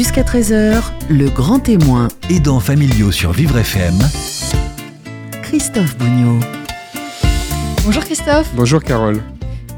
Jusqu'à 13h, le grand témoin. Aidants familiaux sur Vivre FM. Christophe Bougnot. Bonjour Christophe. Bonjour Carole.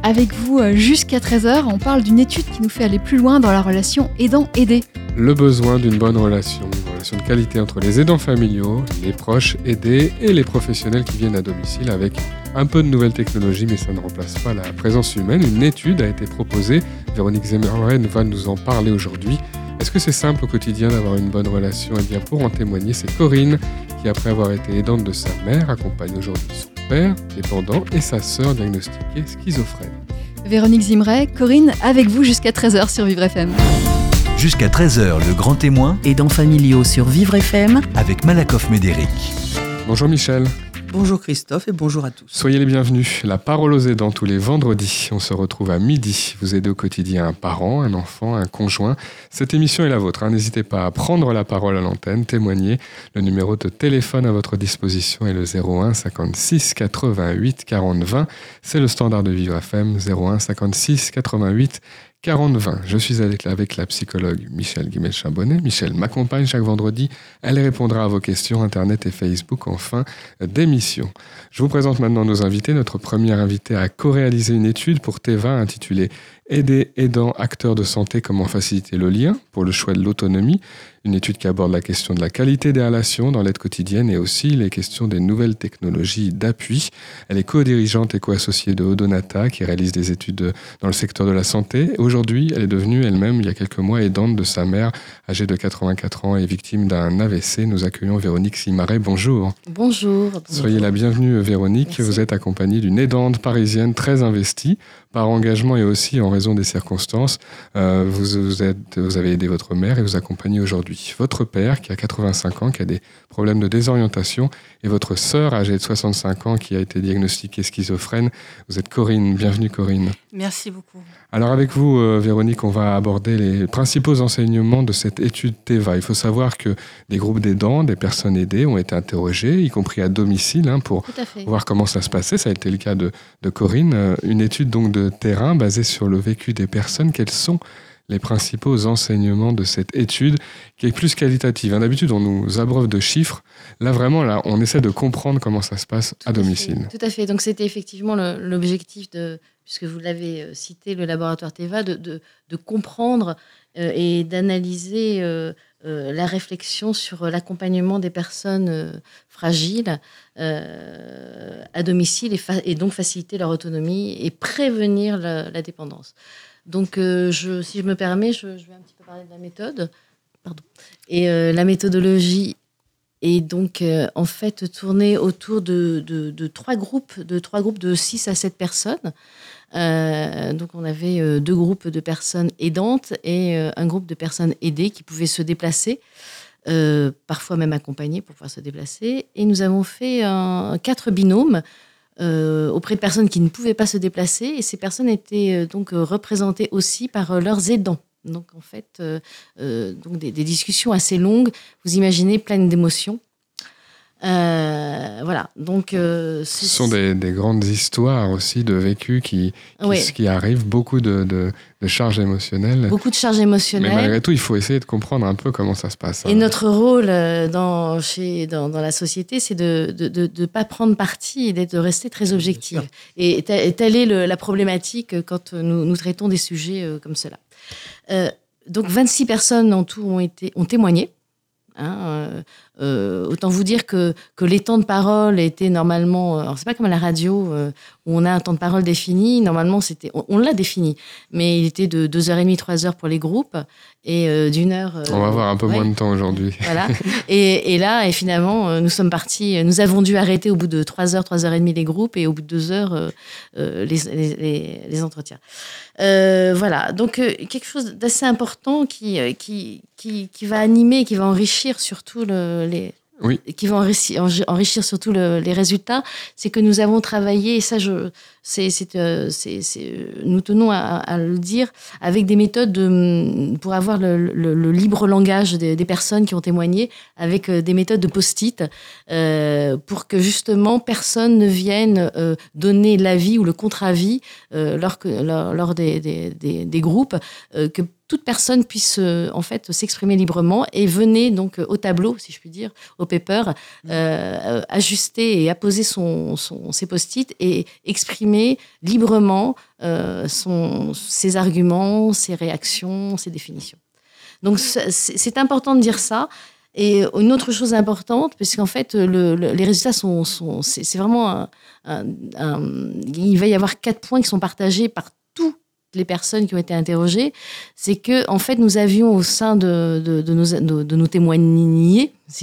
Avec vous, euh, jusqu'à 13h, on parle d'une étude qui nous fait aller plus loin dans la relation aidant-aidé. Le besoin d'une bonne relation, une relation de qualité entre les aidants familiaux, les proches aidés et les professionnels qui viennent à domicile avec un peu de nouvelles technologies, mais ça ne remplace pas la présence humaine. Une étude a été proposée. Véronique Zemmerren va nous en parler aujourd'hui. Est-ce que c'est simple au quotidien d'avoir une bonne relation? Eh bien, pour en témoigner, c'est Corinne qui, après avoir été aidante de sa mère, accompagne aujourd'hui son père, dépendant, et sa sœur diagnostiquée schizophrène. Véronique Zimray, Corinne, avec vous jusqu'à 13h sur Vivre FM. Jusqu'à 13h, le grand témoin Aidants familiaux sur Vivre FM. avec Malakoff Médéric. Bonjour Michel. Bonjour Christophe et bonjour à tous. Soyez les bienvenus. La parole aux aidants tous les vendredis. On se retrouve à midi. Vous aidez au quotidien un parent, un enfant, un conjoint. Cette émission est la vôtre. N'hésitez pas à prendre la parole à l'antenne, témoigner. Le numéro de téléphone à votre disposition est le 01 56 88 40 20. C'est le standard de Vivre FM 01 56 88 40 20. Je suis avec, la psychologue Michel Guimel-Chambonnet. Michel m'accompagne chaque vendredi. Elle répondra à vos questions Internet et Facebook en fin d'émission. Je vous présente maintenant nos invités. Notre premier invité a co-réalisé une étude pour Teva intitulée Aider, aidants, acteurs de santé, comment faciliter le lien pour le choix de l'autonomie. Une étude qui aborde la question de la qualité des relations dans l'aide quotidienne et aussi les questions des nouvelles technologies d'appui. Elle est co-dirigeante et co-associée de Odonata qui réalise des études dans le secteur de la santé. Aujourd'hui, elle est devenue elle-même, il y a quelques mois, aidante de sa mère âgée de 84 ans et victime d'un AVC. Nous accueillons Véronique Simaret. Bonjour. Bonjour. Soyez la bienvenue, Véronique. Merci. Vous êtes accompagnée d'une aidante parisienne très investie par engagement et aussi en raison des circonstances. Euh, vous, vous avez aidé votre mère et vous accompagnez aujourd'hui votre père qui a 85 ans, qui a des problèmes de désorientation, et votre sœur âgée de 65 ans qui a été diagnostiquée schizophrène. Vous êtes Corinne. Bienvenue, Corinne. Merci beaucoup. Alors avec vous, euh, Véronique, on va aborder les principaux enseignements de cette étude TEVA. Il faut savoir que des groupes d'aidants, des personnes aidées ont été interrogés, y compris à domicile, hein, pour à voir comment ça se passait. Ça a été le cas de, de Corinne. Euh, Une étude donc de terrain basée sur le vécu des personnes. Quels sont les principaux enseignements de cette étude qui est plus qualitative? Hein, D'habitude, on nous abreuve de chiffres. Là, vraiment, là, on essaie de comprendre comment ça se passe à fait. domicile. Tout à fait. Donc c'était effectivement l'objectif de, puisque vous l'avez euh, cité, le laboratoire Teva, de, comprendre euh, et d'analyser euh, la réflexion sur l'accompagnement des personnes fragiles à domicile et, donc faciliter leur autonomie et prévenir la, dépendance. Donc, si je me permets, je, vais un petit peu parler de la méthode. Pardon. Et la méthodologie est donc en fait tournée autour de trois groupes, de trois groupes de 6 à 7 personnes. Euh, donc on avait euh, deux groupes de personnes aidantes et euh, un groupe de personnes aidées qui pouvaient se déplacer, parfois même accompagnées pour pouvoir se déplacer. Et nous avons fait quatre binômes auprès de personnes qui ne pouvaient pas se déplacer. Et ces personnes étaient donc représentées aussi par leurs aidants. Donc en fait, donc des discussions assez longues. Vous imaginez pleines d'émotions. Euh, voilà. Donc euh, Ce sont des, des grandes histoires aussi de vécu qui, qui, arrivent, beaucoup de, de, de charges émotionnelles. beaucoup de charges Mais émotionnelles. malgré tout, il faut essayer de comprendre un peu comment ça se passe. Et hein. notre rôle euh, dans, chez, dans, dans la société, c'est de ne de, de pas prendre parti et de rester très objectif. Et, telle est le- la problématique quand nous, nous traitons des sujets comme cela. Euh, donc 26 personnes en tout ont, été, ont témoigné. Hein, euh, autant vous dire que, que les temps de parole étaient normalement. euh, Alors, c'est pas comme à la radio euh, où on a un temps de parole défini. Normalement, c'était, on, on l'a défini, mais il était de 2h30, 3h pour les groupes et euh, d'une heure. On va avoir un peu ouais. moins de temps aujourd'hui. Voilà. Et, et là, et finalement, nous sommes partis. Nous avons dû arrêter au bout de 3 heures, 3 heures et demie les groupes et au bout de 2 heures euh, euh, les, les, les- les entretiens. Voilà. Donc, quelque chose d'assez important qui, qui, qui, qui va animer, qui va enrichir surtout le, les. Oui. qui va enrichir, enri- enrichir surtout le- les résultats, c'est que nous avons travaillé, et ça, je, c'est, c'est, euh, c'est- c'est, euh, nous tenons à, à le dire, avec des méthodes de- pour avoir le, le- le libre langage des, des personnes qui ont témoigné, avec euh, des méthodes de post-it, euh, pour que justement personne ne vienne euh, donner l'avis ou le contre-avis euh, lors, que- lors, lors des, des- groupes, euh, que toute personne puisse euh, en fait s'exprimer librement et venez donc euh, au tableau, si je puis dire, au paper, euh, ajuster et apposer son, son, ses post-it et exprimer librement son, ses arguments, ses réactions, ses définitions. Donc c'est important de dire ça. Et une autre chose importante, puisqu'en fait, le, les résultats sont, sont c'est vraiment un, il va y avoir quatre points qui sont partagés par les personnes qui ont été interrogées, c'est que en fait nous avions au sein de, de, de, nos, de nos, témoignés,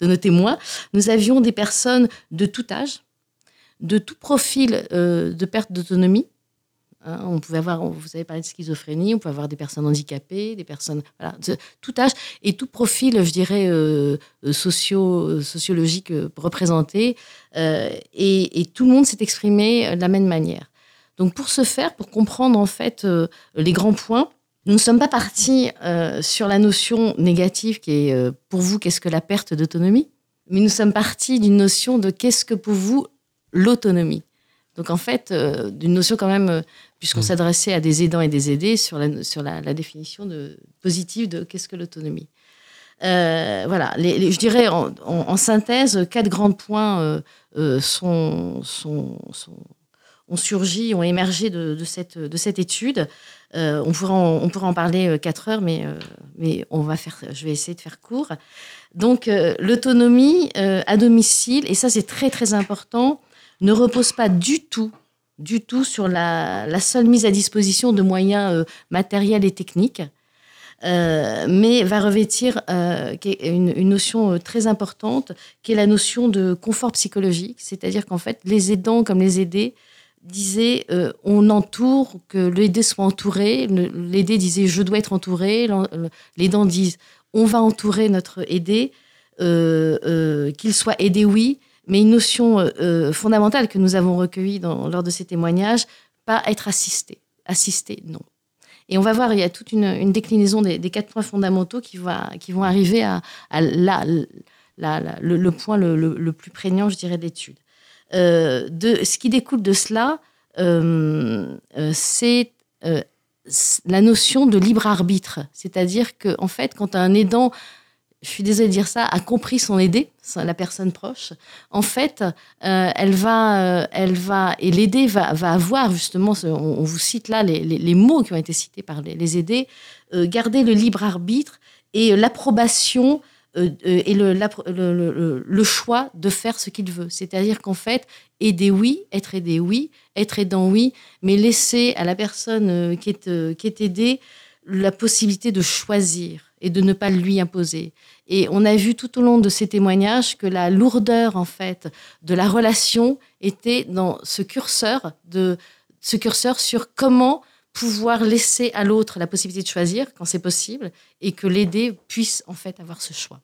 de, nos témoins, nous avions des personnes de tout âge, de tout profil euh, de perte d'autonomie. Hein, on pouvait avoir, vous avez parlé de schizophrénie, on pouvait avoir des personnes handicapées, des personnes de tout âge et tout profil, je dirais, euh, socio, sociologique euh, représenté. et, tout le monde s'est exprimé de la même manière. Donc pour ce faire, pour comprendre en fait euh, les grands points, nous ne sommes pas partis euh, sur la notion négative qui est euh, pour vous qu'est-ce que la perte d'autonomie, mais nous sommes partis d'une notion de qu'est-ce que pour vous l'autonomie. Donc en fait, d'une notion quand même, puisqu'on mmh. s'adressait à des aidants et des aidés sur la, sur la, définition de, positive de qu'est-ce que l'autonomie. voilà, je dirais en, synthèse, quatre grands points sont, sont, sont ont surgi, ont émergé de, cette, de cette étude. Euh, on, pourra en, parler euh, quatre heures, mais, euh, mais on va faire, je vais essayer de faire court. Donc, l'autonomie à domicile, et ça c'est très très important, ne repose pas du tout, du tout sur la, la seule mise à disposition de moyens matériels et techniques. mais va revêtir une, une, notion très importante qui est la notion de confort psychologique, c'est-à-dire qu'en fait, les aidants comme les aidés disait euh, on entoure, que l'aidé soit entouré. L'aidé disait je dois être entouré. L'aidant disent on va entourer notre aidé, euh, euh, qu'il soit aidé, oui, mais une notion fondamentale que nous avons recueillie lors de ces témoignages, pas être assisté. Assisté, non. Et on va voir, il y a toute une, déclinaison des, quatre points fondamentaux qui, qui vont arriver à, le, point le, plus prégnant, je dirais, de l'étude. Euh, de, ce qui découle de cela, euh, euh, c'est la notion de libre arbitre. C'est-à-dire que, en fait, quand un aidant je suis désolée de dire ça, a compris son aidé, la personne proche, en fait, elle va, elle va, et l'aider va, avoir justement, on, vous cite là les, mots qui ont été cités par les aidés, garder le libre arbitre et l'approbation euh, euh, et le, le, le, choix de faire ce qu'il veut. C'est-à-dire qu'en fait, aider oui, être aidé oui, être aidant oui, mais laisser à la personne euh, qui est, qui est aidée la possibilité de choisir et de ne pas lui imposer. Et on a vu tout au long de ces témoignages que la lourdeur en fait de la relation était dans ce curseur de ce curseur sur comment pouvoir laisser à l'autre la possibilité de choisir quand c'est possible et que l'aider puisse en fait avoir ce choix.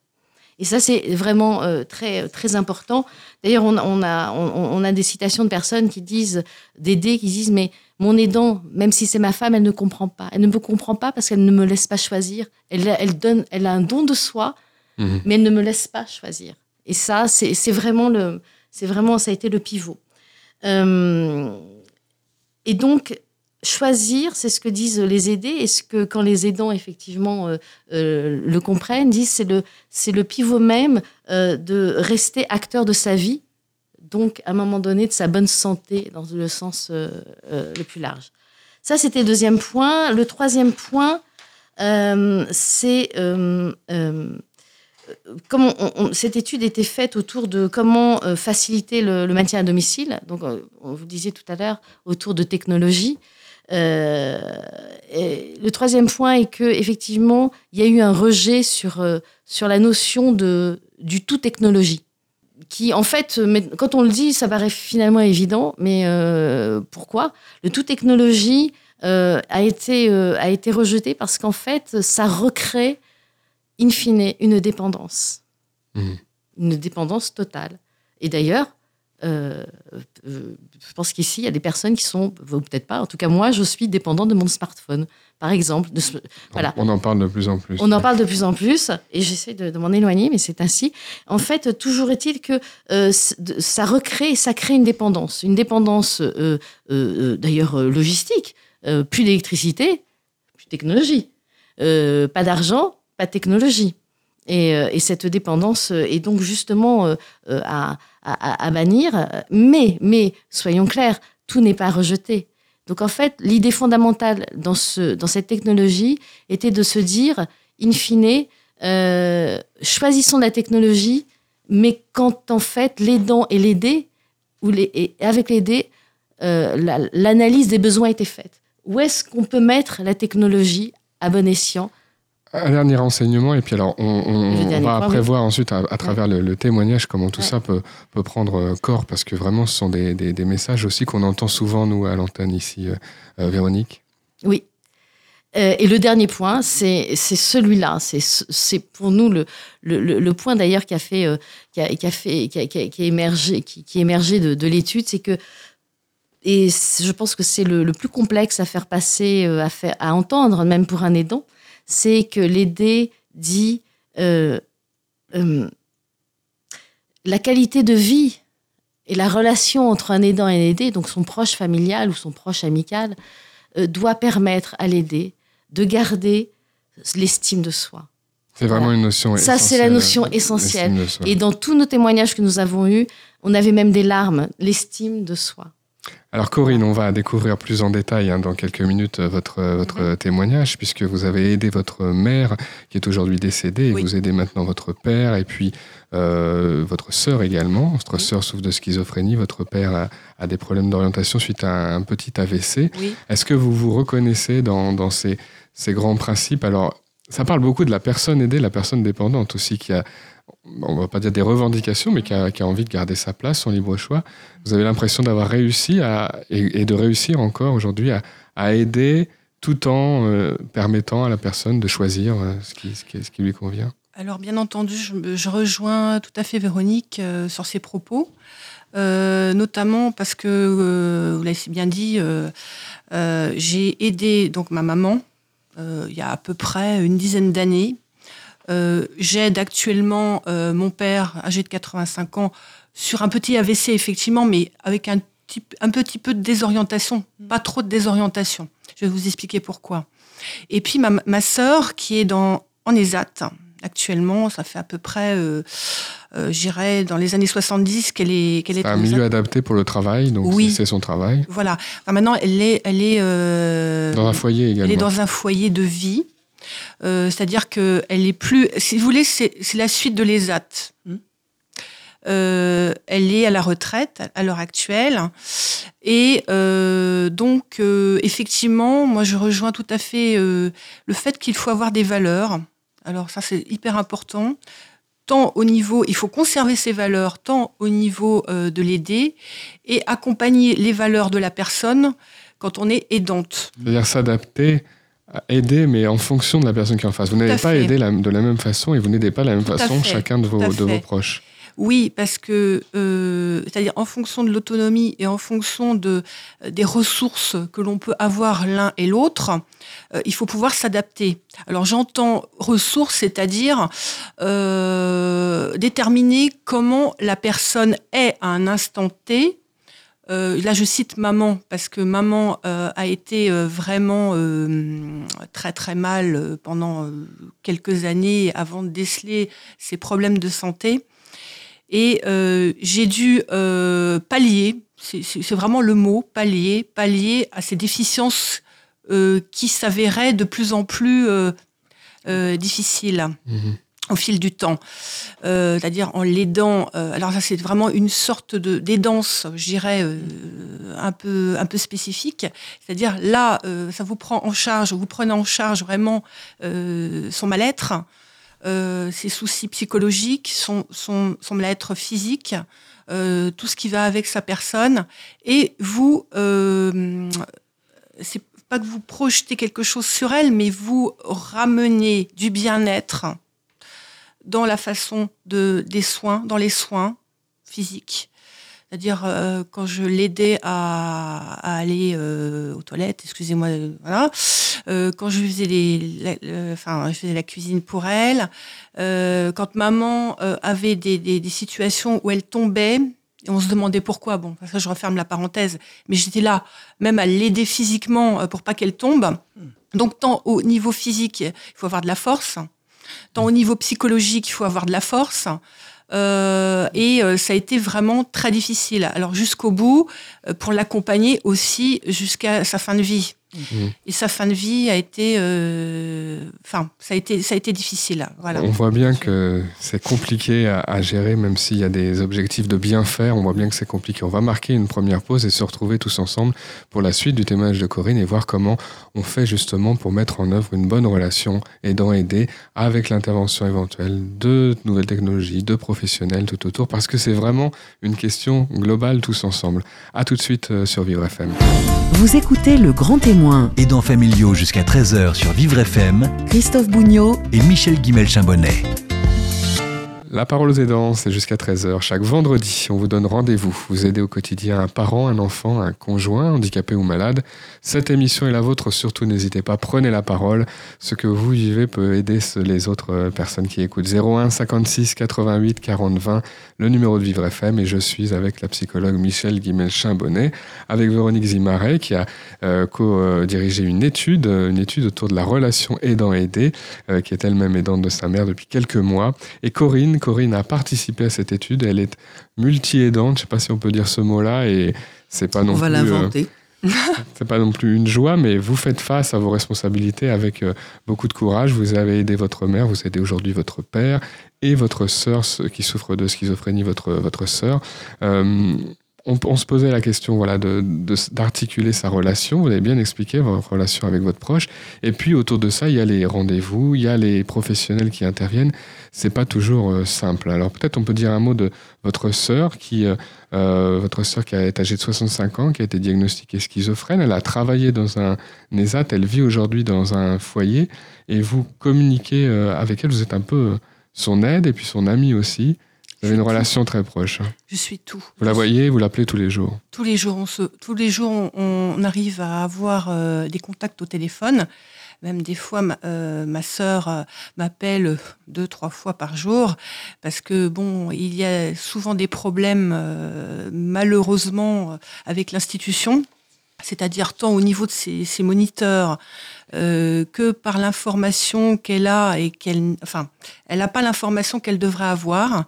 Et ça, c'est vraiment euh, très, très important. D'ailleurs, on, on, a, on, a des citations de personnes qui disent, d'aider, qui disent, mais mon aidant, même si c'est ma femme, elle ne comprend pas. Elle ne me comprend pas parce qu'elle ne me laisse pas choisir. Elle, elle, donne, elle a un don de soi, mhm. mais elle ne me laisse pas choisir. Et ça, c'est vraiment, le, vraiment, ça a été le pivot. Euh, et donc, choisir, c'est ce que disent les aidés, et ce que quand les aidants effectivement euh, euh, le comprennent, disent c'est le c'est le pivot même euh, de rester acteur de sa vie, donc à un moment donné de sa bonne santé dans le sens le plus large. Ça c'était le deuxième point. Le troisième point, c'est comme cette étude était faite autour de comment faciliter le, le, maintien à domicile. Donc, on vous disait tout à l'heure autour de technologies. Euh, le troisième point est que effectivement, il y a eu un rejet sur euh, sur la notion de du tout technologie, qui en fait, quand on le dit, ça paraît finalement évident, mais euh, pourquoi? Le tout technologie a été a été rejeté parce qu'en fait, ça recrée in fine une dépendance, mmh. une dépendance totale. Et d'ailleurs, euh, euh, je pense qu'ici, il y a des personnes qui sont, ou peut-être pas, en tout cas moi, je suis dépendant de mon smartphone, par exemple. De voilà. On en parle de plus en plus. On en parle de plus en plus, et j'essaie de, m'en éloigner, mais c'est ainsi. En fait, toujours est-il que euh, ça recrée, ça crée une dépendance, une dépendance d'ailleurs logistique, plus d'électricité, plus de technologie. pas d'argent, pas de technologie. Et, cette dépendance est donc justement à, à, bannir. Mais, mais, soyons clairs, tout n'est pas rejeté. Donc en fait, l'idée fondamentale dans, ce, dans cette technologie était de se dire, in fine, euh, choisissons la technologie, mais quand en fait l'aidant et l'aider, ou et avec l'aider, euh, l'analyse des besoins était faite. Où est-ce qu'on peut mettre la technologie à bon escient un dernier renseignement, et puis alors on, va prévoir ensuite à, travers le, témoignage comment tout ça peut, peut, prendre euh, corps, parce que vraiment ce sont des, des, messages aussi qu'on entend souvent nous à l'antenne ici, euh, euh, Véronique. Oui. et le dernier point, c'est celui-là. C'est pour nous le, le, le point d'ailleurs qui a fait, qui a, qui a fait, qui a, qui a émergé, qui, qui émergé de, de l'étude, c'est que et je pense que c'est le, plus complexe à faire passer, à, faire, à entendre, même pour un aidant, c'est que l'aider dit euh, euh, la qualité de vie et la relation entre un aidant et un aidé, donc son proche familial ou son proche amical, euh, doit permettre à l'aider de garder l'estime de soi. C'est vraiment une notion essentielle. Ça, c'est la notion essentielle. Et dans tous nos témoignages que nous avons eus, on avait même des larmes, l'estime de soi. Alors Corinne, on va découvrir plus en détail hein, dans quelques minutes euh, votre, euh, votre mhm. témoignage, puisque vous avez aidé votre mère qui est aujourd'hui décédée, et vous aidez maintenant votre père, et puis euh, votre sœur également. Votre sœur souffre de schizophrénie, votre père a, des problèmes d'orientation suite à un, petit AVC. Est-ce que vous vous reconnaissez dans, dans ces, ces grands principes? Alors, ça parle beaucoup de la personne aidée, la personne dépendante aussi, qui a on va pas dire des revendications, mais qui a, envie de garder sa place, son libre choix. Vous avez l'impression d'avoir réussi à, et, de réussir encore aujourd'hui à, aider tout en euh, permettant à la personne de choisir euh, ce, qui, lui convient. Alors bien entendu, je, rejoins tout à fait Véronique euh, sur ses propos, notamment parce que, vous l'avez bien dit, j'ai aidé donc ma maman il y a à peu près une dizaine d'années euh, j'aide actuellement euh, mon père, âgé de 85 ans, sur un petit AVC, effectivement, mais avec un, un petit peu de désorientation, pas trop de désorientation. Je vais vous expliquer pourquoi. Et puis ma, ma sœur, qui est dans, en ESAT, actuellement, ça fait à peu près, euh, euh j'irais, dans les années 70 qu'elle est... Qu'elle est un milieu adapté pour le travail, donc oui. c'est son travail. Voilà. maintenant, elle est... Elle est dans un foyer également. Elle est dans un foyer de vie. Euh, c'est-à-dire qu'elle est plus. Si vous voulez, c'est la suite de l'ESAT. Hmm. Euh, elle est à la retraite à l'heure actuelle. Et euh, donc, effectivement, moi, je rejoins tout à fait le fait qu'il faut avoir des valeurs. Alors, ça, c'est hyper important. Tant au niveau, il faut conserver ses valeurs, tant au niveau de l'aider et accompagner les valeurs de la personne quand on est aidante. C'est-à-dire s'adapter aider, mais en fonction de la personne qui est en face. Vous n'allez pas aider de la même façon et vous n'aidez pas de la même façon chacun de vos, de vos proches. Oui, parce que, euh, c'est-à-dire en fonction de l'autonomie et en fonction de, des ressources que l'on peut avoir l'un et l'autre, euh, il faut pouvoir s'adapter. Alors j'entends ressources, c'est-à-dire euh, déterminer comment la personne est à un instant T euh, là, je cite maman parce que maman euh, a été euh, vraiment très très mal pendant quelques années avant de déceler ses problèmes de santé. Et j'ai dû pallier, c'est vraiment le mot, pallier, pallier à ces déficiences qui s'avéraient de plus en plus difficiles. Mmh au fil du temps, euh, c'est-à-dire en l'aidant. Euh, alors ça, c'est vraiment une sorte de d'aidance, je dirais, euh, un peu un peu spécifique. C'est-à-dire là, ça vous prend en charge, vous prenez en charge vraiment son mal-être, ses soucis psychologiques, son son, son mal-être physique, tout ce qui va avec sa personne, et vous, c'est pas que vous projetez quelque chose sur elle, mais vous ramenez du bien-être dans la façon de, des soins, dans les soins physiques. C'est-à-dire euh, quand je l'aidais à, aller euh, aux toilettes, excusez-moi, voilà. Euh, quand je faisais les, enfin, je faisais la cuisine pour elle. quand maman avait des, des, des, situations où elle tombait, Et on se demandait pourquoi. Bon, ça, je referme la parenthèse. Mais j'étais là, même à l'aider physiquement pour pas qu'elle tombe. Donc, tant au niveau physique, il faut avoir de la force. Tant au niveau psychologique, il faut avoir de la force. Euh, et euh, ça a été vraiment très difficile. Alors jusqu'au bout, euh, pour l'accompagner aussi jusqu'à sa fin de vie. Mhm. Et sa fin de vie a été, euh, enfin, ça a été, ça a été difficile. Voilà. On voit bien que c'est compliqué à, gérer, même s'il y a des objectifs de bien faire. On voit bien que c'est compliqué. On va marquer une première pause et se retrouver tous ensemble pour la suite du témoignage de Corinne et voir comment on fait justement pour mettre en œuvre une bonne relation aidant aider avec l'intervention éventuelle de nouvelles technologies, de professionnels tout autour, parce que c'est vraiment une question globale tous ensemble. À tout de suite euh, sur Vivre FM. Vous écoutez le grand Aidants familiaux jusqu'à 13h sur Vivre FM. Christophe Bougnot et Michel Guimel-Chambonnet. La parole aux aidants, c'est jusqu'à 13h. Chaque vendredi, on vous donne rendez-vous. Vous aidez au quotidien un parent, un enfant, un conjoint, handicapé ou malade. Cette émission est la vôtre, surtout n'hésitez pas, prenez la parole. Ce que vous vivez peut aider les autres euh, personnes qui écoutent. 01 56 88 40 20, le numéro de Vivre FM. Et je suis avec la psychologue Michel Guimel-Chambonnet, avec Véronique Zimaret, qui a euh, co-dirigé une étude, une étude autour de la relation aidant-aidé, euh, qui est elle-même aidante de sa mère depuis quelques mois. Et Corinne, Corinne a participé à cette étude. Elle est multi-aidante, je ne sais pas si on peut dire ce mot-là, et c'est pas non on plus. va l'inventer. Euh, c'est pas non plus une joie, mais vous faites face à vos responsabilités avec euh, beaucoup de courage. Vous avez aidé votre mère, vous aidez aujourd'hui votre père et votre sœur qui souffre de schizophrénie, votre, votre sœur. Euh, on, se posait la question voilà, d'articuler sa relation. Vous avez bien expliqué votre relation avec votre proche. Et puis autour de ça, il y a les rendez-vous, il y a les professionnels qui interviennent. C'est pas toujours euh, simple. Alors peut-être on peut dire un mot de votre sœur qui, euh, votre sœur qui est âgée de 65 ans, qui a été diagnostiquée schizophrène. Elle a travaillé dans un ESAT. Elle vit aujourd'hui dans un foyer. Et vous communiquez avec elle. Vous êtes un peu son aide et puis son amie aussi. Vous avez une relation très proche. Je suis tout. Vous la voyez, vous l'appelez tous les jours. Tous les jours, on se, tous les jours, on, arrive à avoir euh, des contacts au téléphone. Même des fois, ma, euh, ma sœur euh, m'appelle deux, trois fois par jour parce que bon, il y a souvent des problèmes, malheureusement, avec l'institution c'est-à-dire tant au niveau de ses, moniteurs euh, que par l'information qu'elle a et qu'elle, enfin, elle n'a pas l'information qu'elle devrait avoir.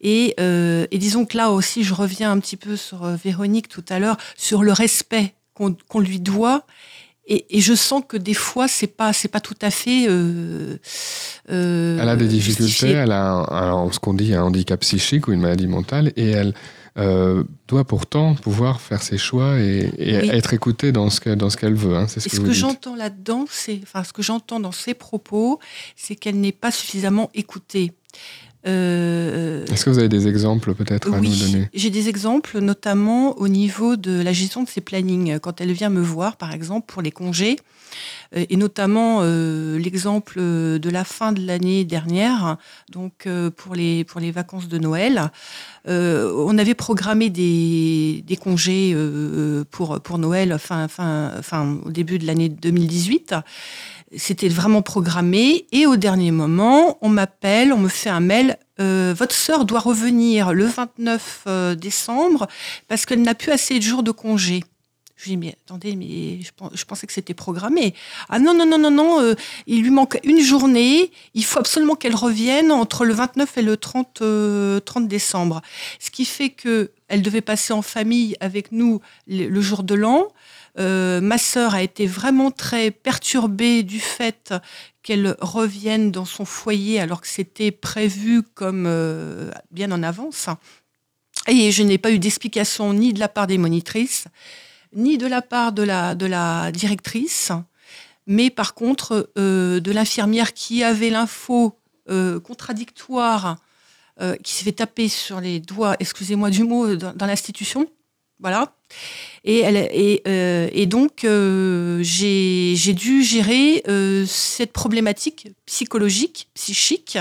Et, euh, et, disons que là aussi, je reviens un petit peu sur euh, Véronique tout à l'heure sur le respect qu'on lui doit. Et, et, je sens que des fois, c'est pas, c'est pas tout à fait. Euh, elle a des difficultés. Elle a, alors, ce qu'on dit, un handicap psychique ou une maladie mentale, et elle euh, doit pourtant pouvoir faire ses choix et, être écoutée dans ce qu'elle ce qu'elle veut. Hein, c'est ce, que, j'entends là-dedans, c'est, enfin, ce que j'entends dans ses propos, c'est qu'elle n'est pas suffisamment écoutée. Euh, Est-ce que vous avez des exemples peut-être à nous donner J'ai des exemples, notamment au niveau de la gestion de ses plannings. Quand elle vient me voir, par exemple, pour les congés, euh, et notamment euh, l'exemple de la fin de l'année dernière, donc pour les pour les vacances de Noël, on avait programmé des, des congés pour pour Noël, fin fin fin au début de l'année 2018 c'était vraiment programmé. Et au dernier moment, on m'appelle, on me fait un mail. Euh, votre sœur doit revenir le 29 euh, décembre parce qu'elle n'a plus assez de jours de congé. Je dis, mais attendez, mais je, pensais que c'était programmé. Ah non, non, non, non, non, euh, il lui manque une journée. Il faut absolument qu'elle revienne entre le 29 et le 30, 30 décembre. Ce qui fait que elle devait passer en famille avec nous le jour de l'an. Euh, ma sœur a été vraiment très perturbée du fait qu'elle revienne dans son foyer alors que c'était prévu comme euh, bien en avance. Et je n'ai pas eu d'explication ni de la part des monitrices, ni de la part de la, directrice, mais par contre euh, de l'infirmière qui avait l'info contradictoire, qui s'est fait taper sur les doigts, excusez-moi du mot, dans l'institution. Voilà. Et, elle, et, euh, et donc, euh, j'ai dû gérer euh, cette problématique psychologique, psychique,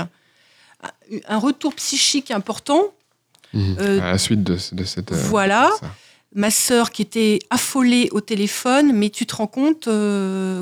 un retour psychique important. Mmh. à la suite de, de cette. Voilà. Ma sœur qui était affolée au téléphone, mais tu te rends compte,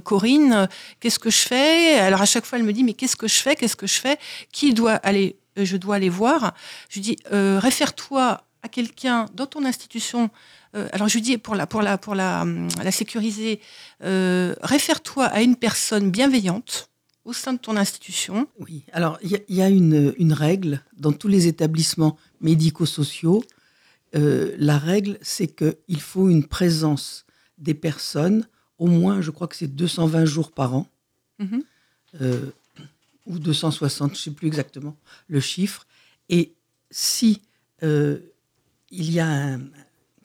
Corinne, qu'est-ce que je fais? Alors à chaque fois, elle me dit, mais qu'est-ce que je fais? Qu'est-ce que je fais? Qui doit aller Je dois aller voir? Je dis, réfère-toi à quelqu'un dans ton institution, euh, alors je dis pour la, pour la, pour la, hum, la sécuriser, euh, réfère-toi à une personne bienveillante au sein de ton institution. Oui, alors il y, a- il y a une, une règle dans tous les établissements médico-sociaux. Euh, la règle, c'est qu'il faut une présence des personnes, au moins, je crois que c'est 220 jours par an, Mhm. euh, ou 260, je ne sais plus exactement le chiffre. Et si euh, il y a un,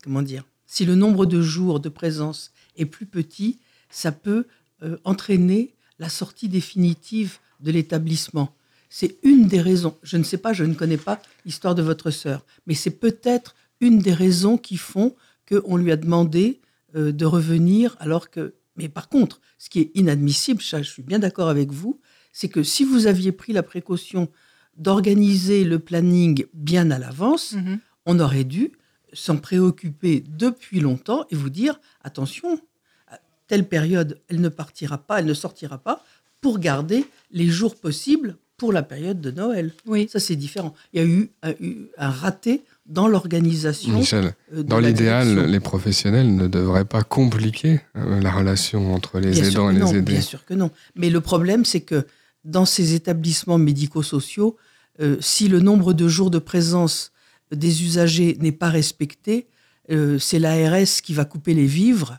comment dire, si le nombre de jours de présence est plus petit, ça peut euh, entraîner la sortie définitive de l'établissement. C'est une des raisons. Je ne sais pas, je ne connais pas l'histoire de votre sœur, mais c'est peut-être une des raisons qui font qu'on lui a demandé euh, de revenir alors que... Mais par contre, ce qui est inadmissible, ça, je suis bien d'accord avec vous, c'est que si vous aviez pris la précaution d'organiser le planning bien à l'avance, Mhm. On aurait dû s'en préoccuper depuis longtemps et vous dire attention, à telle période, elle ne partira pas, elle ne sortira pas pour garder les jours possibles pour la période de Noël. Oui. Ça, c'est différent. Il y a eu un, raté dans l'organisation. Michel, euh, de dans l'idéal, les professionnels ne devraient pas compliquer euh, la relation entre les Bien aidants et non, les aidés. Bien sûr que non. Mais le problème, c'est que dans ces établissements médico-sociaux, euh, si le nombre de jours de présence des usagers n'est pas respecté, euh, c'est l'ARS qui va couper les vivres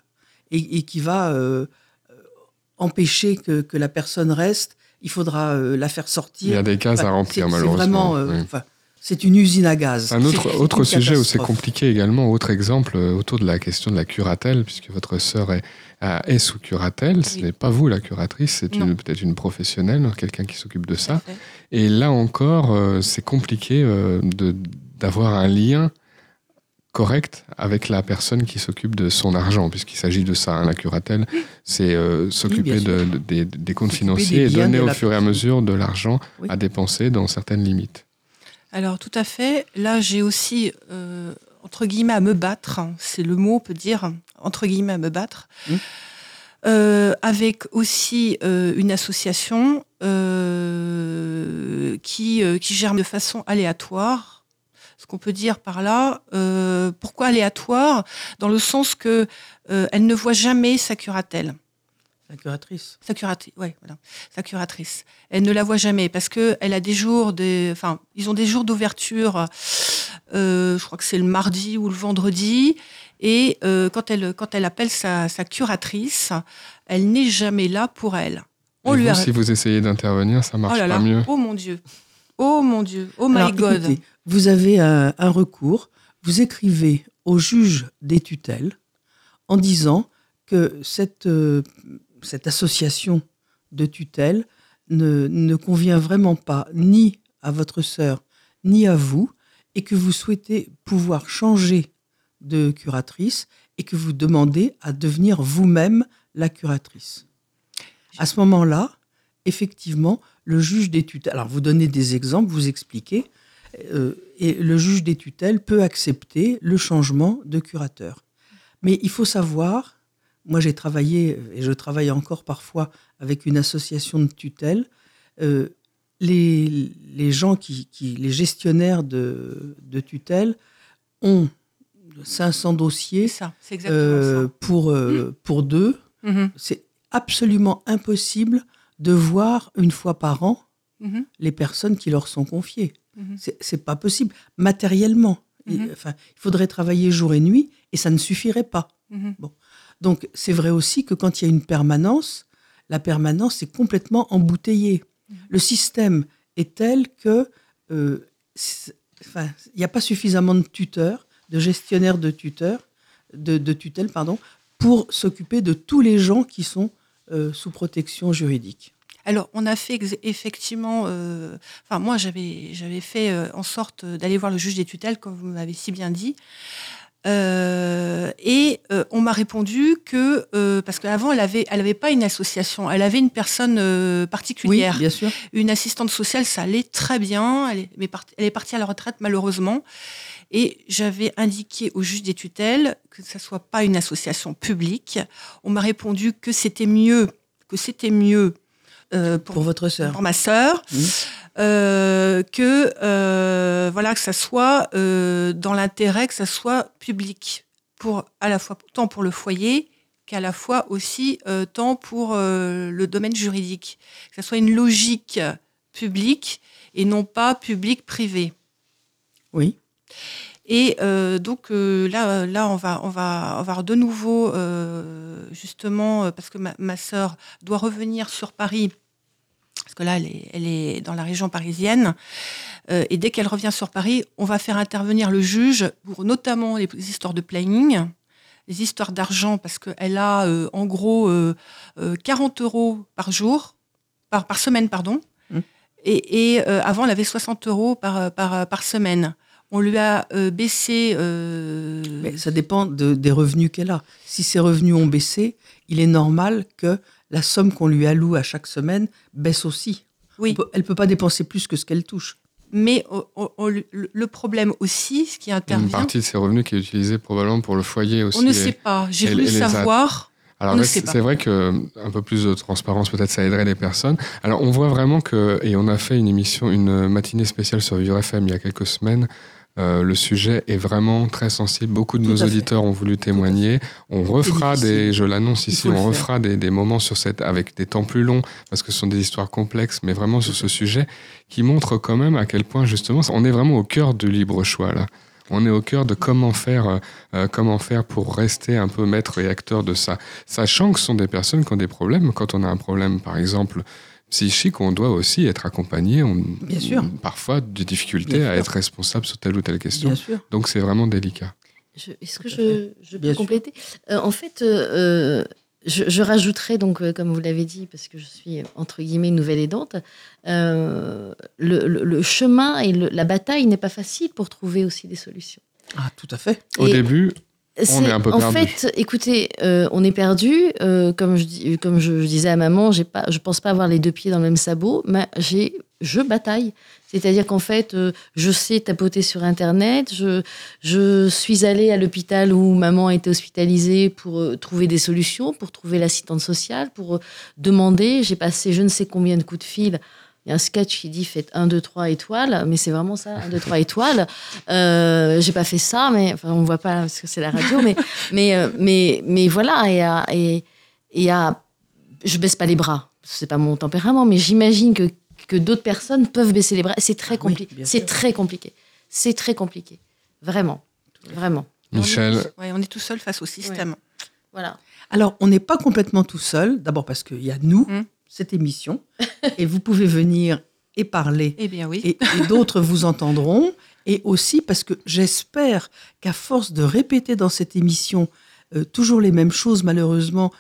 et, et qui va euh, euh, empêcher que, que la personne reste. Il faudra euh, la faire sortir. Il y a des cases à remplir, malheureusement. vraiment, oui. enfin, c'est une usine à gaz. Un autre, autre sujet où c'est compliqué également, autre exemple autour de la question de la curatelle, puisque votre sœur est, sous curatelle. Ce n'est pas vous la curatrice, c'est peut-être une professionnelle, quelqu'un qui s'occupe de ça. Et là encore, c'est compliqué de- d'avoir un lien correct avec la personne qui s'occupe de son argent, puisqu'il s'agit de ça. hein, la curatelle, c'est euh, s'occuper de- de- des- des comptes financiers des et donner au fur et à mesure de l'argent Oui. à dépenser dans certaines limites. Alors tout à fait. Là, j'ai aussi euh, entre guillemets à me battre. hein, C'est le mot, on peut dire entre guillemets à me battre. Mm. Euh, avec aussi une association qui, qui gère de façon aléatoire. Ce qu'on peut dire par là, euh, pourquoi aléatoire Dans le sens que euh, elle ne voit jamais sa curatelle. La curatrice. Sa curatrice, ouais, voilà, sa curatrice. Elle ne la voit jamais parce que elle a des jours de, enfin, ils ont des jours d'ouverture. euh, je crois que c'est le mardi ou le vendredi. Et euh, quand elle quand elle appelle sa, sa curatrice, elle n'est jamais là pour elle. Et lui vous, a- si vous essayez d'intervenir, ça marche oh là pas là, mieux. oh mon dieu, oh mon dieu, oh my Alors, god. écoutez, vous avez un, un recours, vous écrivez au juge des tutelles en disant que cette, euh, association de tutelle ne, ne convient vraiment pas ni à votre sœur ni à vous et que vous souhaitez pouvoir changer de curatrice et que vous demandez à devenir vous-même la curatrice. À ce moment-là, effectivement, le juge des tutelles, alors vous donnez des exemples, vous expliquez, euh, et le juge des tutelles peut accepter le changement de curateur. Mais il faut savoir, moi j'ai travaillé, et je travaille encore parfois avec une association de tutelle, euh, les, les gens qui, qui- les gestionnaires de, de tutelle ont 500 C'est dossiers ça, euh, pour, euh, pour deux. ça. Mhm, C'est absolument impossible de voir une fois par an mhm, les personnes qui leur sont confiées. Mhm. C'est- C'est pas possible. Matériellement, Et, Mhm. enfin, il faudrait travailler jour et nuit et ça ne suffirait pas. Mhm. Donc, c'est vrai aussi que quand il y a une permanence, la permanence est complètement embouteillée. Le système est tel que euh, il n'y a pas suffisamment de tuteurs, de gestionnaires de tuteurs, de, de tutelle, pardon, pour s'occuper de tous les gens qui sont euh, sous protection juridique. Alors, on a fait effectivement. euh, Enfin, moi, j'avais j'avais fait euh, en sorte d'aller voir le juge des tutelles, comme vous m'avez si bien dit. Euh, et euh, on m'a répondu que euh, parce qu'avant elle avait elle avait pas une association, elle avait une personne euh, Oui, particulière, bien sûr. une assistante sociale, ça allait très bien. Elle est, mais part- elle est partie à la retraite malheureusement. Et j'avais indiqué au juge des tutelles que ça soit pas une association publique. On m'a répondu que c'était mieux, que c'était mieux euh, Pour votre sœur. pour ma sœur, Mhm. euh, que euh, voilà que ça soit dans l'intérêt, que ça soit public pour à la fois tant pour le foyer qu'à la fois aussi tant pour le domaine juridique, que ça soit une logique publique et non pas public-privé. Oui. Et euh, donc euh, là, là, on va, on va avoir de nouveau, euh, justement, parce que ma, ma sœur doit revenir sur Paris, parce que là, elle est, elle est dans la région parisienne. Et dès qu'elle revient sur Paris, on va faire intervenir le juge pour notamment les histoires de planning, les histoires d'argent, parce qu'elle a en gros euh, euh, 40 euros par jour, par, par semaine, pardon. Mm. Et, et, avant, elle avait 60 euros par, par, par semaine. On lui a euh, baissé. euh, Mais ça dépend de- des revenus qu'elle a. Si ses revenus ont baissé, il est normal que la somme qu'on lui alloue à chaque semaine baisse aussi. oui, peut- elle ne peut pas dépenser plus que ce qu'elle touche. mais on- on- on- le problème aussi, ce qui Une intervient, partie de ces revenus qui est utilisée probablement pour le foyer aussi. on ne sait pas. J'ai voulu savoir. Alors On ne là, sait c'est pas. c'est vrai que un peu plus de transparence, peut-être, ça aiderait les personnes. Alors, on voit vraiment que, et on a fait une émission, une matinée spéciale sur Vivre FM il y a quelques semaines. Euh, le sujet est vraiment très sensible. Beaucoup de Tout nos fait. auditeurs ont voulu témoigner. On refera des, je l'annonce ici, on refera des, des moments sur cette, avec des temps plus longs, parce que ce sont des histoires complexes, mais vraiment sur ce sujet qui montre quand même à quel point justement, on est vraiment au cœur du libre choix là. On est au cœur de comment faire, euh, euh, comment faire pour rester un peu maître et acteur de ça. Sachant que ce sont des personnes qui ont des problèmes. Quand on a un problème, par exemple, psychique, on doit aussi être accompagné. On, Bien sûr. Parfois, des difficultés Bien à sûr. être responsable sur telle ou telle question. Bien sûr. Donc, c'est vraiment délicat. Je- Est-ce que je, peux compléter? Euh, En fait, euh, euh, je, je rajouterais, donc, euh, comme vous l'avez dit, parce que je suis entre guillemets nouvelle aidante, euh, le, le- le chemin et le- la bataille n'est pas facile pour trouver aussi des solutions. Ah, tout à fait. Au Et début, On est un peu en fait, écoutez, euh, on est perdu. euh, comme je, dis- comme je, je disais à maman, j'ai pas, je pense pas avoir les deux pieds dans le même sabot, mais j'ai, je bataille. C'est-à-dire qu'en fait, euh, je sais tapoter sur Internet. Je, je suis allée à l'hôpital où maman a été hospitalisée pour euh, trouver des solutions, pour trouver l'assistante sociale, pour euh, demander. J'ai passé je ne sais combien de coups de fil. Il y a un sketch qui dit faites 1, 2, 3 étoiles, mais c'est vraiment ça, 1, 2, 3 étoiles. Euh, j'ai pas fait ça, mais enfin, on voit pas parce que c'est la radio, mais, mais, euh, mais, mais voilà, et, à- et, et à- je baisse pas les bras, c'est pas mon tempérament, mais j'imagine que, que d'autres personnes peuvent baisser les bras. C'est très Ah oui, compliqué. bien c'est très compliqué. C'est très compliqué. Vraiment. Vraiment. Michel, On est, tous- ouais, on est tout seul face au système. Voilà. Alors, on n'est pas complètement tout seul. D'abord parce qu'il y a nous, Mm. cette émission, et vous pouvez venir et parler Eh bien oui. et, et d'autres vous entendront. Et aussi parce que j'espère qu'à force de répéter dans cette émission euh, toujours les mêmes choses, malheureusement,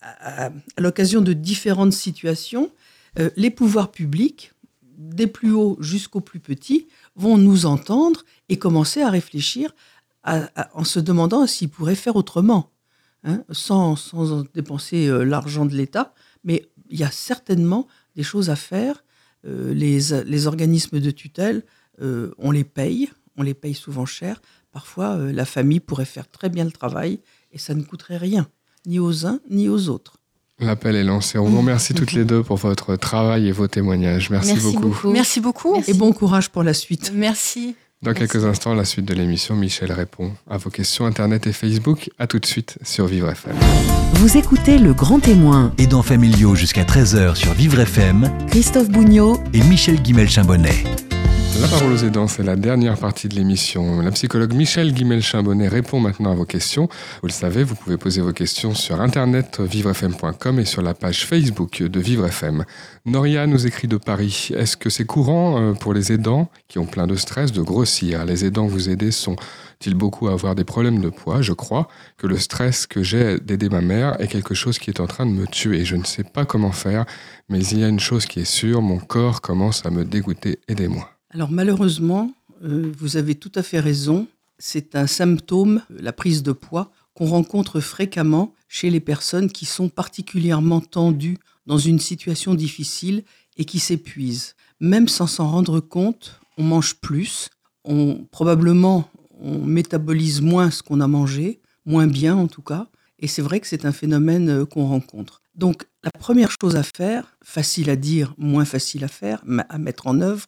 à, à- à l'occasion de différentes situations, euh, les pouvoirs publics, des plus hauts jusqu'aux plus petits, vont nous entendre et commencer à réfléchir à- en se demandant s'ils pourraient faire autrement, hein, sans, sans en dépenser euh, l'argent de l'État. Mais il y a certainement des choses à faire. Euh, les, les organismes de tutelle, euh, on les paye, on les paye souvent cher. Parfois, euh, la famille pourrait faire très bien le travail et ça ne coûterait rien, ni aux uns ni aux autres. l'appel est lancé. On vous remercie toutes les deux pour votre travail et vos témoignages. Merci, beaucoup. Merci beaucoup. Merci. Et bon courage pour la suite. Merci. Dans Merci. quelques instants, la suite de l'émission, Michel répond à vos questions Internet et Facebook. À tout de suite sur Vivre FM. Vous écoutez Le Grand Témoin, Aidants familiaux jusqu'à 13h sur Vivre FM Christophe Bougnot et Michel Guimel-Chambonnet. La parole aux aidants, c'est la dernière partie de l'émission. La psychologue Michel Guimel-Chambonnet répond maintenant à vos questions. Vous le savez, vous pouvez poser vos questions sur internet vivrefm.com et sur la page Facebook de Vivre FM. Noria nous écrit de Paris. Est-ce que c'est courant euh, pour les aidants qui ont plein de stress de grossir? Les aidants vous aidez sont-ils beaucoup à avoir des problèmes de poids? Je crois que le stress que j'ai d'aider ma mère est quelque chose qui est en train de me tuer. Je ne sais pas comment faire, mais il y a une chose qui est sûre, mon corps commence à me dégoûter. Aidez-moi. Alors malheureusement, euh, vous avez tout à fait raison, c'est un symptôme, euh, la prise de poids, qu'on rencontre fréquemment chez les personnes qui sont particulièrement tendues dans une situation difficile et qui s'épuisent. Même sans s'en rendre compte, on mange plus, on, probablement on métabolise moins ce qu'on a mangé, moins bien en tout cas, et c'est vrai que c'est un phénomène euh, qu'on rencontre. Donc la première chose à faire, facile à dire, moins facile à faire, à mettre en œuvre,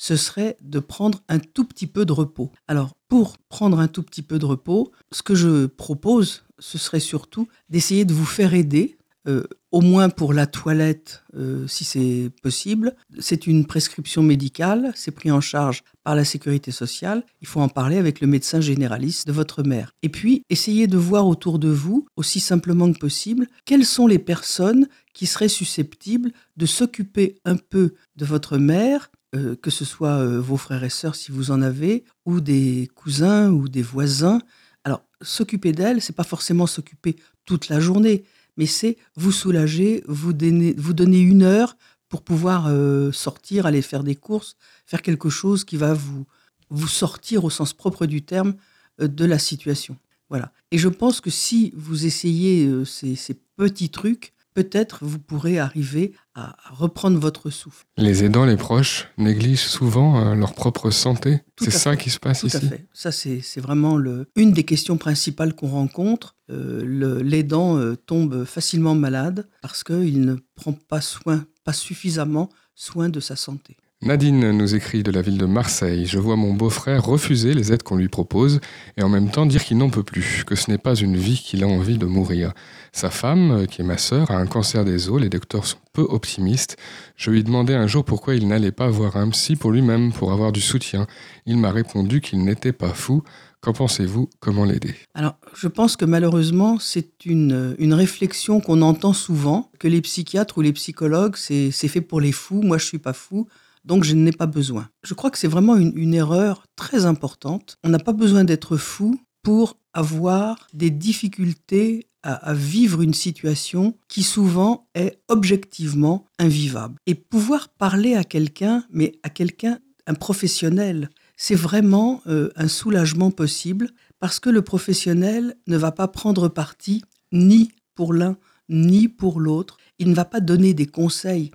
ce serait de prendre un tout petit peu de repos. Alors, pour prendre un tout petit peu de repos, ce que je propose, ce serait surtout d'essayer de vous faire aider euh, au moins pour la toilette, euh, si c'est possible. C'est une prescription médicale, c'est pris en charge par la sécurité sociale. Il faut en parler avec le médecin généraliste de votre mère. Et puis, essayez de voir autour de vous, aussi simplement que possible, quelles sont les personnes qui seraient susceptibles de s'occuper un peu de votre mère, euh, que ce soit vos frères et sœurs si vous en avez, ou des cousins ou des voisins. Alors, s'occuper d'elle, c'est pas forcément s'occuper toute la journée mais c'est vous soulager, vous donner, une heure pour pouvoir euh, sortir, aller faire des courses, faire quelque chose qui va vous, vous sortir au sens propre du terme euh, de la situation. Voilà. Et je pense que si vous essayez euh, ces petits trucs, peut-être vous pourrez arriver à reprendre votre souffle. Les aidants, les proches, négligent souvent euh, leur propre santé. C'est ça qui se passe Tout ici. à fait. Ça, c'est vraiment le, une des questions principales qu'on rencontre. Euh, L'aidant euh, tombe facilement malade parce qu'il ne prend pas soin, pas suffisamment soin de sa santé. Nadine nous écrit de la ville de Marseille. Je vois mon beau-frère refuser les aides qu'on lui propose et en même temps dire qu'il n'en peut plus, que ce n'est pas une vie qu'il a envie de mourir. Sa femme, qui est ma sœur, a un cancer des os, les docteurs sont peu optimistes. Je lui ai demandé un jour pourquoi il n'allait pas voir un psy pour lui-même, pour avoir du soutien. Il m'a répondu qu'il n'était pas fou. Qu'en pensez-vous? Comment l'aider? Alors, je pense que malheureusement, c'est une, une réflexion qu'on entend souvent, que les psychiatres ou les psychologues, c'est fait pour les fous, moi je suis pas fou donc je n'ai pas besoin. Je crois que c'est vraiment une, erreur très importante. On n'a pas besoin d'être fou pour avoir des difficultés à, à, vivre une situation qui souvent est objectivement invivable. Et pouvoir parler à quelqu'un, mais à quelqu'un, un professionnel, c'est vraiment euh, un soulagement possible parce que le professionnel ne va pas prendre parti ni pour l'un ni pour l'autre. Il ne va pas donner des conseils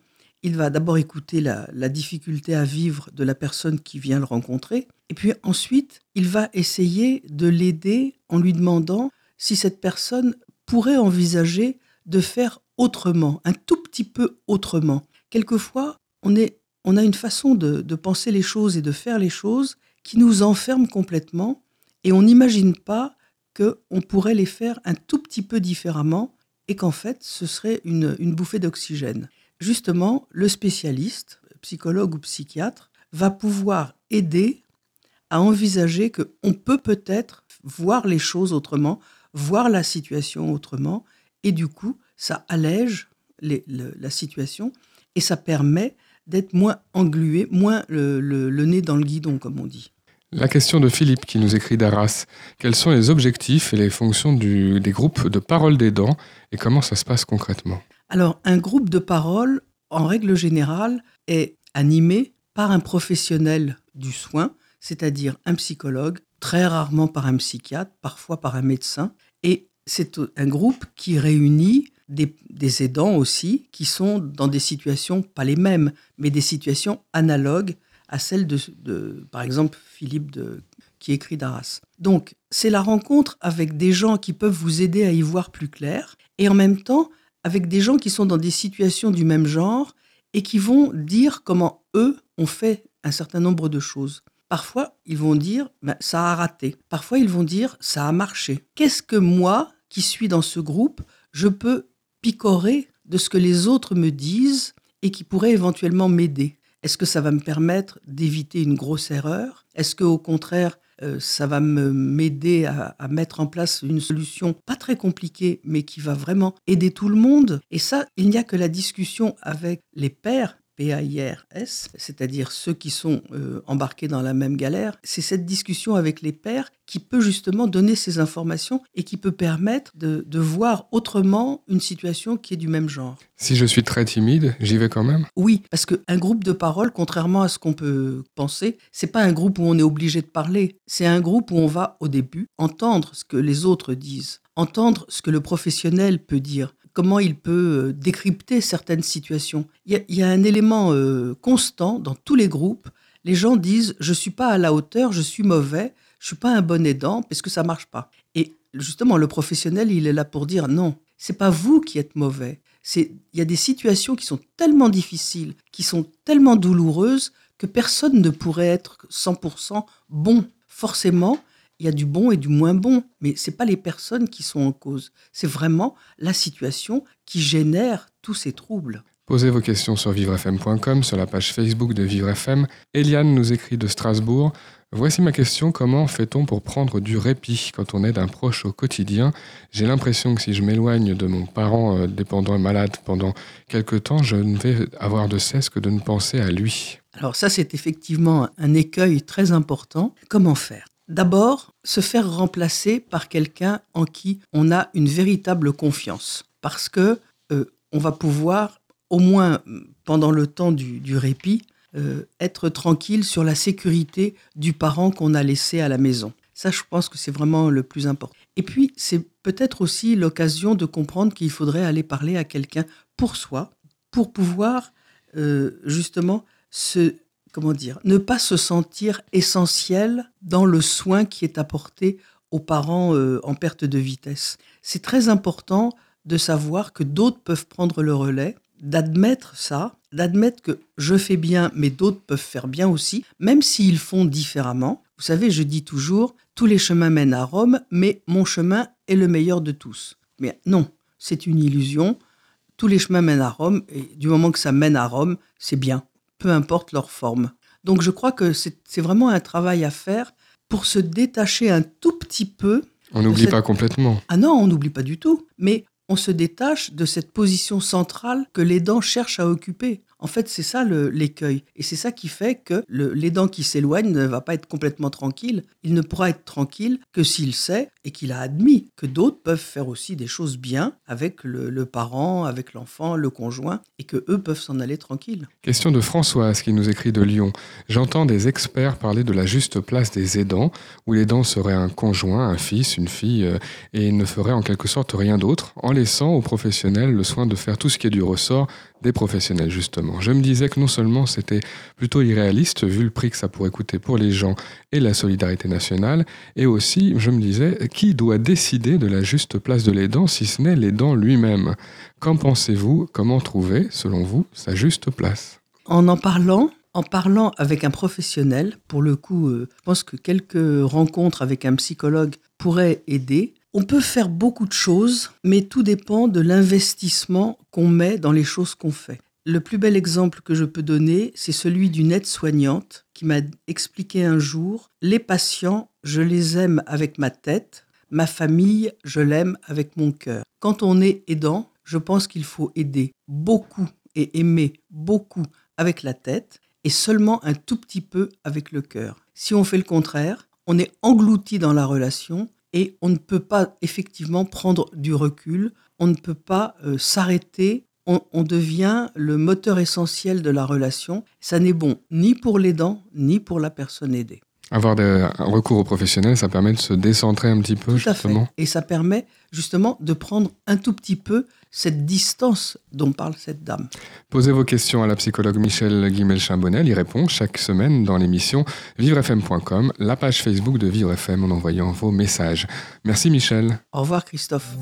il va d'abord écouter la, difficulté à vivre de la personne qui vient le rencontrer, et puis ensuite, il va essayer de l'aider en lui demandant si cette personne pourrait envisager de faire autrement, un tout petit peu autrement. Quelquefois, on, est, on a une façon de, de penser les choses et de faire les choses qui nous enferme complètement, et on n'imagine pas qu'on pourrait les faire un tout petit peu différemment, et qu'en fait, ce serait une bouffée d'oxygène justement, le spécialiste, psychologue ou psychiatre, va pouvoir aider à envisager qu'on peut peut-être voir les choses autrement, voir la situation autrement, et du coup, ça allège la situation et ça permet d'être moins englué, moins le, nez dans le guidon, comme on dit. La question de Philippe qui nous écrit d'Arras. Quels sont les objectifs et les fonctions des groupes de parole des dents et comment ça se passe concrètement? Alors, un groupe de parole, en règle générale, est animé par un professionnel du soin, c'est-à-dire un psychologue, très rarement par un psychiatre, parfois par un médecin. Et c'est un groupe qui réunit des, aidants aussi, qui sont dans des situations, pas les mêmes, mais des situations analogues à celles de, par exemple, Philippe qui écrit d'Arras. Donc, c'est la rencontre avec des gens qui peuvent vous aider à y voir plus clair, et en même temps, avec des gens qui sont dans des situations du même genre et qui vont dire comment eux ont fait un certain nombre de choses. Parfois, ils vont dire ben, ça a raté. Parfois, ils vont dire ça a marché. Qu'est-ce que moi, qui suis dans ce groupe, je peux picorer de ce que les autres me disent et qui pourrait éventuellement m'aider? Est-ce que ça va me permettre d'éviter une grosse erreur? Est-ce que au contraire, euh, ça va m'aider à, à, mettre en place une solution pas très compliquée, mais qui va vraiment aider tout le monde. Et ça, il n'y a que la discussion avec les pairs PAIRS, c'est-à-dire ceux qui sont euh, embarqués dans la même galère, c'est cette discussion avec les pairs qui peut justement donner ces informations et qui peut permettre de, de, voir autrement une situation qui est du même genre. Si je suis très timide, j'y vais quand même? Oui, parce qu'un groupe de parole, contrairement à ce qu'on peut penser, c'est pas un groupe où on est obligé de parler, c'est un groupe où on va au début entendre ce que les autres disent, entendre ce que le professionnel peut dire, comment il peut décrypter certaines situations. Il y a, il y a un élément euh, constant dans tous les groupes. Les gens disent je suis pas à la hauteur, je suis mauvais, je suis pas un bon aidant parce que ça marche pas. Et justement, le professionnel, il est là pour dire non, c'est pas vous qui êtes mauvais, C'est, il y a des situations qui sont tellement difficiles, qui sont tellement douloureuses que personne ne pourrait être 100% bon. Forcément, il y a du bon et du moins bon, mais c'est pas les personnes qui sont en cause. C'est vraiment la situation qui génère tous ces troubles. Posez vos questions sur vivrefm.com, sur la page Facebook de Vivre FM. Eliane nous écrit de Strasbourg. Voici ma question, comment fait-on pour prendre du répit quand on est d'un proche au quotidien? J'ai l'impression que si je m'éloigne de mon parent euh, dépendant et malade pendant quelque temps, je ne vais avoir de cesse que de ne penser à lui. Alors ça, c'est effectivement un écueil très important. Comment faire? D'abord, se faire remplacer par quelqu'un en qui on a une véritable confiance, parce que euh, on va pouvoir, au moins pendant le temps du, du répit, euh, être tranquille sur la sécurité du parent qu'on a laissé à la maison. Ça, je pense que c'est vraiment le plus important. Et puis, c'est peut-être aussi l'occasion de comprendre qu'il faudrait aller parler à quelqu'un pour soi, pour pouvoir euh, justement se, comment dire, ne pas se sentir essentiel dans le soin qui est apporté aux parents euh, en perte de vitesse. C'est très important de savoir que d'autres peuvent prendre le relais, d'admettre ça, d'admettre que je fais bien, mais d'autres peuvent faire bien aussi, même s'ils font différemment. Vous savez, je dis toujours, tous les chemins mènent à Rome, mais mon chemin est le meilleur de tous. Mais non, c'est une illusion. Tous les chemins mènent à Rome, et du moment que ça mène à Rome, c'est bien, peu importe leur forme. Donc je crois que c'est vraiment un travail à faire pour se détacher un tout petit peu. On n'oublie cette... pas complètement. Ah non, on n'oublie pas du tout. Mais on se détache de cette position centrale que l'aidant cherche à occuper. En fait, c'est ça l'écueil. Et c'est ça qui fait que l'aidant qui s'éloigne ne va pas être complètement tranquille. Il ne pourra être tranquille que s'il sait et qu'il a admis que d'autres peuvent faire aussi des choses bien avec le, parent, avec l'enfant, le conjoint, et que eux peuvent s'en aller tranquilles. Question de Françoise qui nous écrit de Lyon. J'entends des experts parler de la juste place des aidants, où l'aidant serait un conjoint, un fils, une fille, euh, et ne ferait en quelque sorte rien d'autre, en laissant aux professionnels le soin de faire tout ce qui est du ressort des professionnels, justement. Je me disais que non seulement c'était plutôt irréaliste, vu le prix que ça pourrait coûter pour les gens et la solidarité nationale, et aussi, je me disais, qui doit décider de la juste place de l'aidant si ce n'est l'aidant lui-même? Qu'en pensez-vous? Comment trouver, selon vous, sa juste place? En en parlant, en parlant avec un professionnel, pour le coup, euh, je pense que quelques rencontres avec un psychologue pourraient aider. On peut faire beaucoup de choses, mais tout dépend de l'investissement qu'on met dans les choses qu'on fait. Le plus bel exemple que je peux donner, c'est celui d'une aide-soignante qui m'a expliqué un jour, les patients, je les aime avec ma tête, ma famille, je l'aime avec mon cœur. Quand on est aidant, je pense qu'il faut aider beaucoup et aimer beaucoup avec la tête et seulement un tout petit peu avec le cœur. Si on fait le contraire, on est englouti dans la relation et on ne peut pas effectivement prendre du recul, on ne peut pas euh, s'arrêter, on, on, devient le moteur essentiel de la relation. Ça n'est bon ni pour l'aidant, ni pour la personne aidée. Avoir des, un recours aux professionnels, ça permet de se décentrer un petit peu, Tout justement. À fait. Et ça permet justement de prendre un tout petit peu cette distance dont parle cette dame. Posez vos questions à la psychologue Michel Guimel-Chambonnel. Il répond chaque semaine dans l'émission vivrefm.com, la page Facebook de Vivre FM en envoyant vos messages. Merci Michel. Au revoir Christophe.